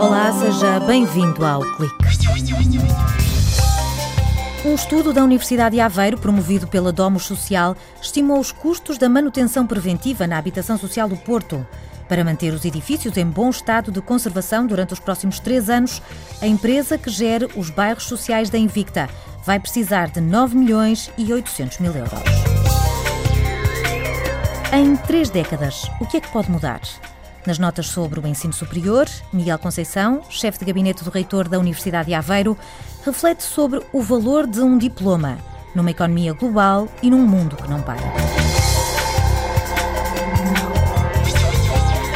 Olá, seja bem-vindo ao Clique. Um estudo da Universidade de Aveiro, promovido pela Domus Social, estimou os custos da manutenção preventiva na habitação social do Porto. Para manter os edifícios em bom estado de conservação durante os próximos três anos, a empresa que gere os bairros sociais da Invicta vai precisar de 9 milhões e 800 mil euros. Em três décadas, o que é que pode mudar? Nas notas sobre o ensino superior, Miguel Conceição, chefe de gabinete do reitor da Universidade de Aveiro, reflete sobre o valor de um diploma numa economia global e num mundo que não para.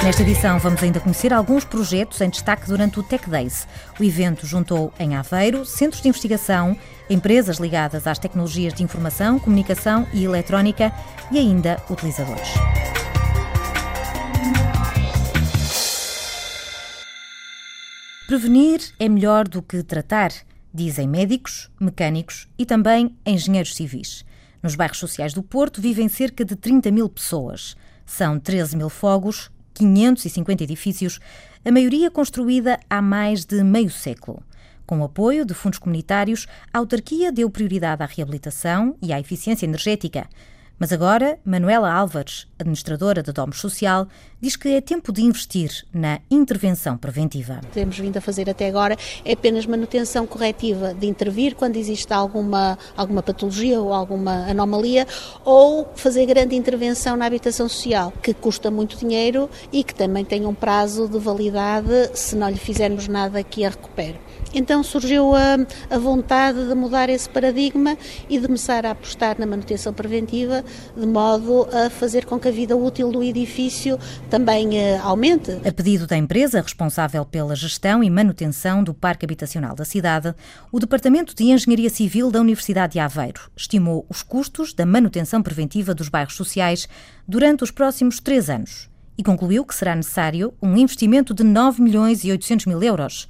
Nesta edição vamos ainda conhecer alguns projetos em destaque durante o Tech Days. O evento juntou em Aveiro centros de investigação, empresas ligadas às tecnologias de informação, comunicação e eletrónica e ainda utilizadores. Prevenir é melhor do que tratar, dizem médicos, mecânicos e também engenheiros civis. Nos bairros sociais do Porto vivem cerca de 30 mil pessoas. São 13 mil fogos, 550 edifícios, a maioria construída há mais de meio século. Com o apoio de fundos comunitários, a autarquia deu prioridade à reabilitação e à eficiência energética. Mas agora, Manuela Álvares, administradora da Domus Social, diz que é tempo de investir na intervenção preventiva. O que temos vindo a fazer até agora é apenas manutenção corretiva, de intervir quando existe alguma, alguma patologia ou alguma anomalia, ou fazer grande intervenção na habitação social, que custa muito dinheiro e que também tem um prazo de validade se não lhe fizermos nada que a recupere. Então surgiu a, a, vontade de mudar esse paradigma e de começar a apostar na manutenção preventiva, de modo a fazer com que a vida útil do edifício também eh, aumente. A pedido da empresa responsável pela gestão e manutenção do parque habitacional da cidade, o Departamento de Engenharia Civil da Universidade de Aveiro estimou os custos da manutenção preventiva dos bairros sociais durante os próximos três anos e concluiu que será necessário um investimento de 9 milhões e 800 mil euros.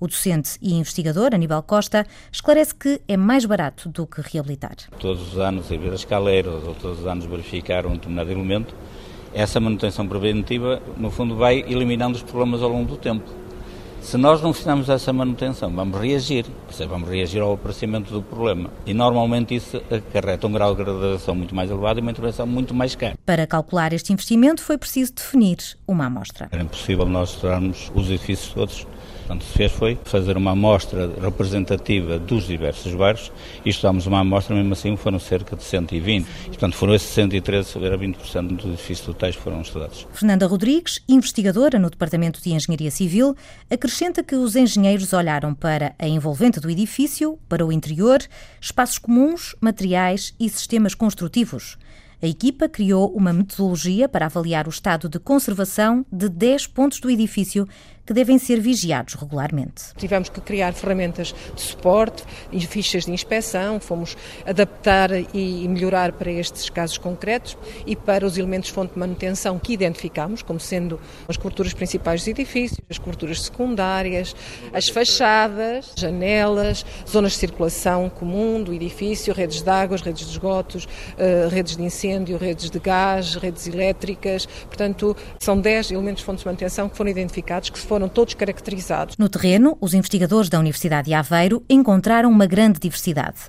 O docente e investigador Aníbal Costa esclarece que é mais barato do que reabilitar. Todos os anos, em vez das escaleiras ou todos os anos verificar um determinado elemento, essa manutenção preventiva, no fundo, vai eliminando os problemas ao longo do tempo. Se nós não fizermos essa manutenção, vamos reagir, seja, vamos reagir ao aparecimento do problema. E normalmente isso acarreta um grau de gradação muito mais elevado e uma intervenção muito mais cara. Para calcular este investimento foi preciso definir uma amostra. Era impossível nós estudarmos os edifícios todos Portanto, se fez foi fazer uma amostra representativa dos diversos bairros e estudámos uma amostra, mesmo assim foram cerca de 120. E, portanto, foram esses 113, era 20% dos edifícios totais que foram estudados. Fernanda Rodrigues, investigadora no Departamento de Engenharia Civil, acrescenta que os engenheiros olharam para a envolvente do edifício, para o interior, espaços comuns, materiais e sistemas construtivos. A equipa criou uma metodologia para avaliar o estado de conservação de 10 pontos do edifício que devem ser vigiados regularmente. Tivemos que criar ferramentas de suporte fichas de inspeção, fomos adaptar e melhorar para estes casos concretos e para os elementos fonte de manutenção que identificamos, como sendo as coberturas principais dos edifícios, as coberturas secundárias, as fachadas, janelas, zonas de circulação comum do edifício, redes de águas, redes de esgotos, eh, redes de incêndio, redes de gás, redes elétricas. Portanto, são 10 elementos de fonte de manutenção que foram identificados, que foram todos caracterizados. No terreno, os investigadores da Universidade de Aveiro encontraram uma grande diversidade.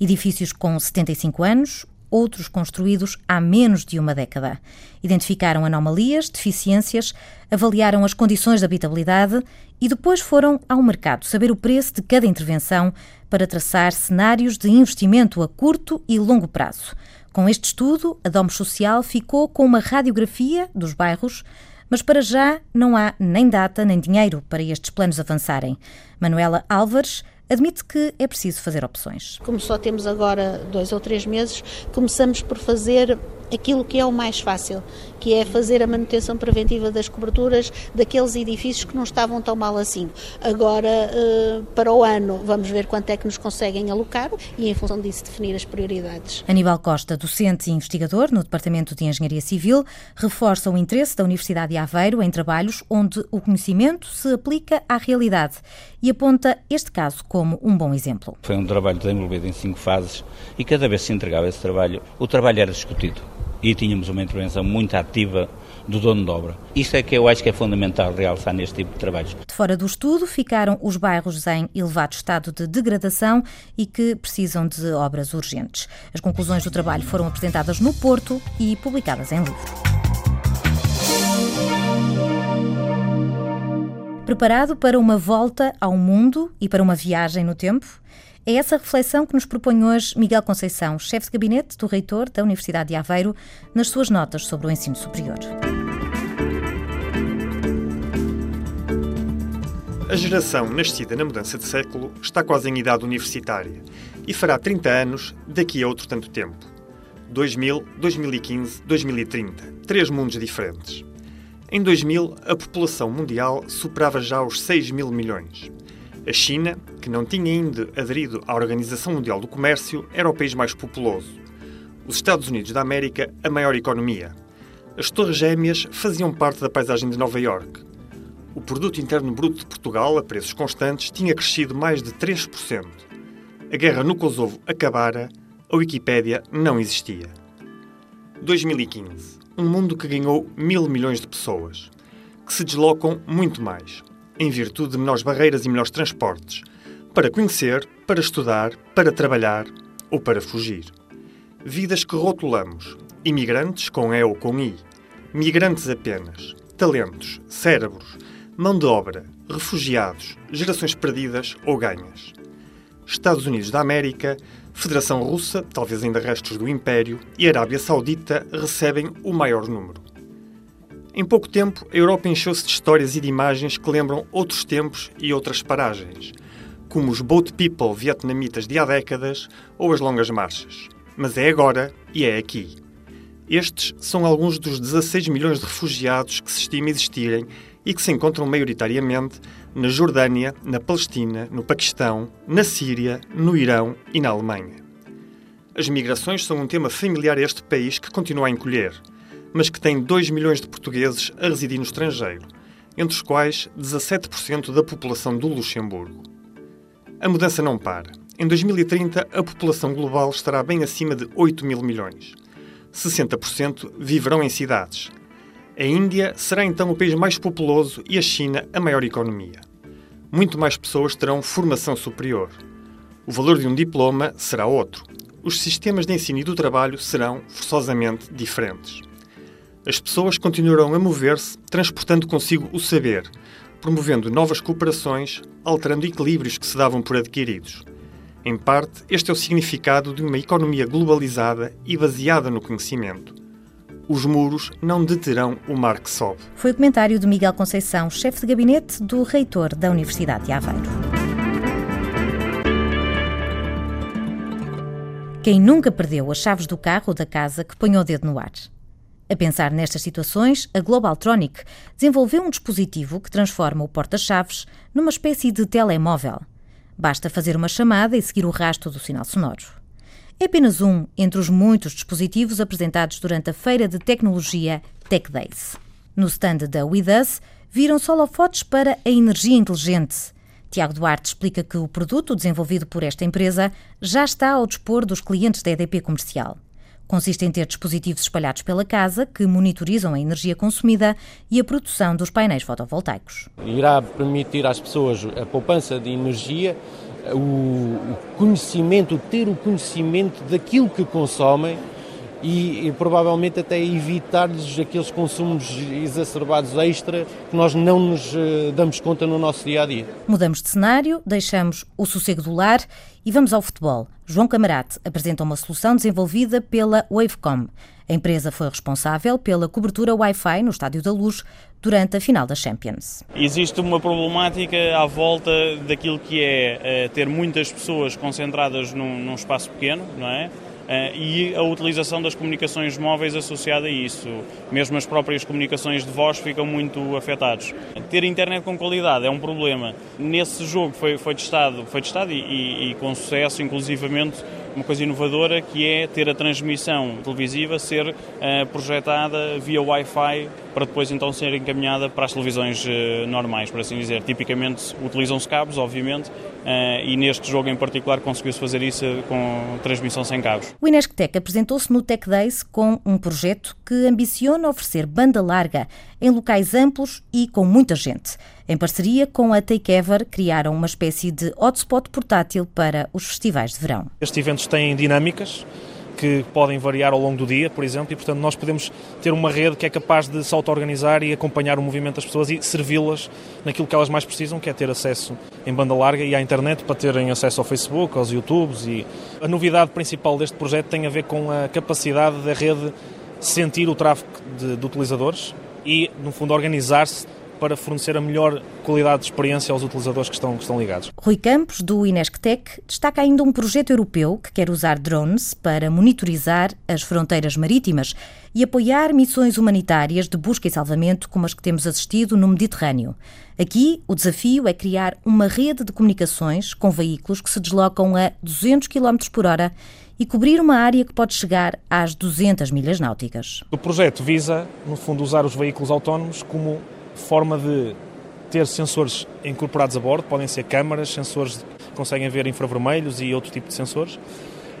Edifícios com 75 anos, outros construídos há menos de uma década. Identificaram anomalias, deficiências, avaliaram as condições de habitabilidade e depois foram ao mercado saber o preço de cada intervenção para traçar cenários de investimento a curto e longo prazo. Com este estudo, a Domus Social ficou com uma radiografia dos bairros mas para já não há nem data nem dinheiro para estes planos avançarem. Manuela Álvares admite que é preciso fazer opções. Como só temos agora dois ou três meses, começamos por fazer aquilo que é o mais fácil, que é fazer a manutenção preventiva das coberturas daqueles edifícios que não estavam tão mal assim. Agora, eh, para o ano, vamos ver quanto é que nos conseguem alocar e, em função disso, definir as prioridades. Aníbal Costa, docente e investigador no Departamento de Engenharia Civil, reforça o interesse da Universidade de Aveiro em trabalhos onde o conhecimento se aplica à realidade e aponta este caso como um bom exemplo. Foi um trabalho desenvolvido em cinco fases e cada vez que se entregava esse trabalho, o trabalho era discutido e tínhamos uma intervenção muito ativa do dono de obra. Isso é que eu acho que é fundamental realçar neste tipo de trabalhos. De fora do estudo ficaram os bairros em elevado estado de degradação e que precisam de obras urgentes. As conclusões do trabalho foram apresentadas no Porto e publicadas em livro. Preparado para uma volta ao mundo e para uma viagem no tempo? É essa reflexão que nos propõe hoje Miguel Conceição, chefe de gabinete do reitor da Universidade de Aveiro, nas suas notas sobre o ensino superior. A geração nascida na mudança de século está quase em idade universitária e fará 30 anos daqui a outro tanto tempo. 2000, 2015, 2030. Três mundos diferentes. Em 2000, a população mundial superava já os 6 mil milhões. A China, que não tinha ainda aderido à Organização Mundial do Comércio, era o país mais populoso. Os Estados Unidos da América, a maior economia. As Torres Gêmeas faziam parte da paisagem de Nova York. O produto interno bruto de Portugal, a preços constantes, tinha crescido mais de 3%. A guerra no Kosovo acabara, a Wikipédia não existia. 2015 um mundo que ganhou mil milhões de pessoas, que se deslocam muito mais, em virtude de menores barreiras e melhores transportes, para conhecer, para estudar, para trabalhar ou para fugir. Vidas que rotulamos, imigrantes com E ou com I, migrantes apenas, talentos, cérebros, mão de obra, refugiados, gerações perdidas ou ganhas. Estados Unidos da América Federação Russa, talvez ainda restos do Império, e Arábia Saudita recebem o maior número. Em pouco tempo, a Europa encheu-se de histórias e de imagens que lembram outros tempos e outras paragens, como os boat people vietnamitas de há décadas ou as longas marchas. Mas é agora e é aqui. Estes são alguns dos 16 milhões de refugiados que se estima existirem e que se encontram maioritariamente na Jordânia, na Palestina, no Paquistão, na Síria, no Irão e na Alemanha. As migrações são um tema familiar a este país que continua a encolher, mas que tem 2 milhões de portugueses a residir no estrangeiro, entre os quais 17% da população do Luxemburgo. A mudança não para. Em 2030, a população global estará bem acima de 8 mil milhões. 60% viverão em cidades, a Índia será então o país mais populoso e a China a maior economia. Muito mais pessoas terão formação superior. O valor de um diploma será outro. Os sistemas de ensino e do trabalho serão forçosamente diferentes. As pessoas continuarão a mover-se, transportando consigo o saber, promovendo novas cooperações, alterando equilíbrios que se davam por adquiridos. Em parte, este é o significado de uma economia globalizada e baseada no conhecimento os muros não deterão o mar que sobe. Foi o comentário de Miguel Conceição, chefe de gabinete do reitor da Universidade de Aveiro. Quem nunca perdeu as chaves do carro ou da casa que põe o dedo no ar? A pensar nestas situações, a Globaltronic desenvolveu um dispositivo que transforma o porta-chaves numa espécie de telemóvel. Basta fazer uma chamada e seguir o rastro do sinal sonoro é apenas um entre os muitos dispositivos apresentados durante a feira de tecnologia Tech Days. No stand da With Us, viram holofotes para a energia inteligente. Tiago Duarte explica que o produto desenvolvido por esta empresa já está ao dispor dos clientes da EDP comercial. Consiste em ter dispositivos espalhados pela casa que monitorizam a energia consumida e a produção dos painéis fotovoltaicos. Irá permitir às pessoas a poupança de energia o conhecimento, ter o conhecimento daquilo que consomem e, e, provavelmente até evitar-lhes aqueles consumos exacerbados extra que nós não nos uh, damos conta no nosso dia a dia. Mudamos de cenário, deixamos o sossego do lar e vamos ao futebol. João Camarate apresenta uma solução desenvolvida pela Wavecom. A empresa foi responsável pela cobertura Wi-Fi no Estádio da Luz durante a final da Champions. Existe uma problemática à volta daquilo que é uh, ter muitas pessoas concentradas num, num espaço pequeno, não é? Uh, e a utilização das comunicações móveis associada a isso. Mesmo as próprias comunicações de voz ficam muito afetados. Ter internet com qualidade é um problema. Nesse jogo foi, foi testado, foi testado e, e, e com sucesso, inclusivamente uma coisa inovadora que é ter a transmissão televisiva ser uh, projetada via Wi-Fi para depois então ser encaminhada para as televisões uh, normais, por assim dizer. Tipicamente utilizam-se cabos, obviamente, uh, e neste jogo em particular conseguiu-se fazer isso com transmissão sem cabos. O Inesctec apresentou-se no Tech Days com um projeto que ambiciona oferecer banda larga em locais amplos e com muita gente. Em parceria com a Takeover, criaram uma espécie de hotspot portátil para os festivais de verão. Estes eventos têm dinâmicas que podem variar ao longo do dia, por exemplo, e portanto nós podemos ter uma rede que é capaz de se auto-organizar e acompanhar o movimento das pessoas e servi-las naquilo que elas mais precisam, que é ter acesso em banda larga e à internet para terem acesso ao Facebook, aos YouTubes e a novidade principal deste projeto tem a ver com a capacidade da rede sentir o tráfego de, de utilizadores e, no fundo, organizar-se para fornecer a melhor qualidade de experiência aos utilizadores que estão, que estão ligados. Rui Campos, do Inesctec, destaca ainda um projeto europeu que quer usar drones para monitorizar as fronteiras marítimas e apoiar missões humanitárias de busca e salvamento como as que temos assistido no Mediterrâneo. Aqui, o desafio é criar uma rede de comunicações com veículos que se deslocam a 200 km por hora e cobrir uma área que pode chegar às 200 milhas náuticas. O projeto visa, no fundo, usar os veículos autónomos como forma de ter sensores incorporados a bordo, podem ser câmaras, sensores que conseguem ver infravermelhos e outro tipo de sensores,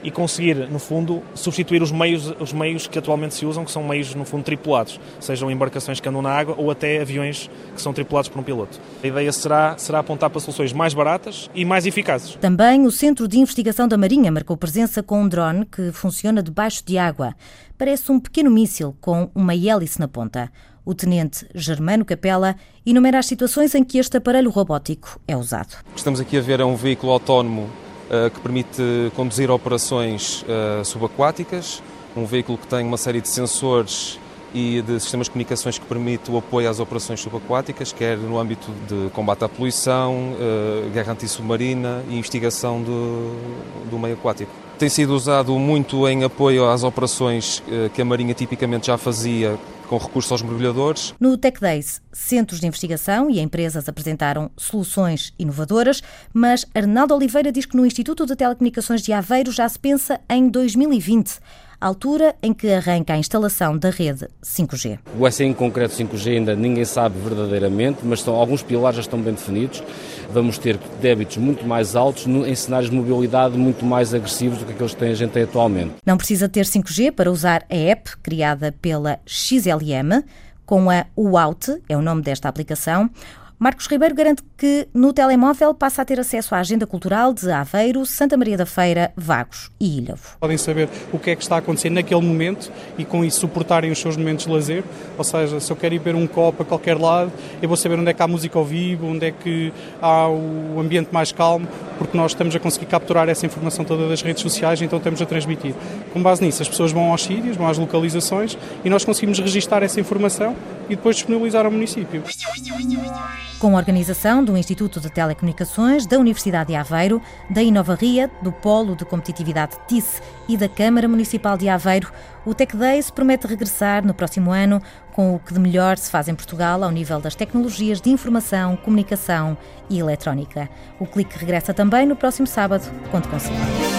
e conseguir, no fundo, substituir os meios, os meios que atualmente se usam, que são meios, no fundo, tripulados, sejam embarcações que andam na água ou até aviões que são tripulados por um piloto. A ideia será, será apontar para soluções mais baratas e mais eficazes. Também o Centro de Investigação da Marinha marcou presença com um drone que funciona debaixo de água. Parece um pequeno míssil com uma hélice na ponta. O tenente Germano Capela enumera as situações em que este aparelho robótico é usado. Estamos aqui a ver é um veículo autónomo uh, que permite conduzir operações uh, subaquáticas, um veículo que tem uma série de sensores e de sistemas de comunicações que permite o apoio às operações subaquáticas, quer no âmbito de combate à poluição, uh, guerra antissubmarina e investigação do, do meio aquático. Tem sido usado muito em apoio às operações que a Marinha tipicamente já fazia com recurso aos mergulhadores. No Tech Days, centros de investigação e empresas apresentaram soluções inovadoras, mas Arnaldo Oliveira diz que no Instituto de Telecomunicações de Aveiro já se pensa em 2020 altura em que arranca a instalação da rede 5G. O SE em concreto 5G ainda ninguém sabe verdadeiramente, mas estão, alguns pilares já estão bem definidos. Vamos ter débitos muito mais altos em cenários de mobilidade muito mais agressivos do que aqueles que a gente tem atualmente. Não precisa ter 5G para usar a app criada pela XLM, com a UOUT, é o nome desta aplicação. Marcos Ribeiro garante que no telemóvel passa a ter acesso à agenda cultural de Aveiro, Santa Maria da Feira, Vagos e Ilhavo. Podem saber o que é que está a acontecer naquele momento e com isso suportarem os seus momentos de lazer. Ou seja, se eu quero ir beber um copo a qualquer lado, eu vou saber onde é que há música ao vivo, onde é que há o ambiente mais calmo, porque nós estamos a conseguir capturar essa informação toda das redes sociais, então estamos a transmitir. Com base nisso, as pessoas vão aos sítios, vão às localizações e nós conseguimos registar essa informação e depois disponibilizar ao município. Com a organização do Instituto de Telecomunicações, da Universidade de Aveiro, da Inovaria, do Polo de Competitividade TIS e da Câmara Municipal de Aveiro, o Tech Days promete regressar no próximo ano com o que de melhor se faz em Portugal ao nível das tecnologias de informação, comunicação e eletrónica. O clique regressa também no próximo sábado. Conto consigo.